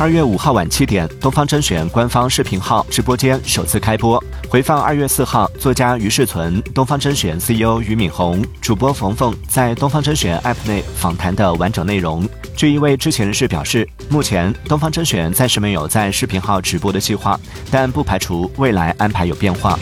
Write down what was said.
二月五号晚七点，东方甄选官方视频号直播间首次开播。回放二月四号，作家于世存、东方甄选 CEO 俞敏洪、主播冯冯在东方甄选 App 内访谈的完整内容。据一位知情人士表示，目前东方甄选暂时没有在视频号直播的计划，但不排除未来安排有变化。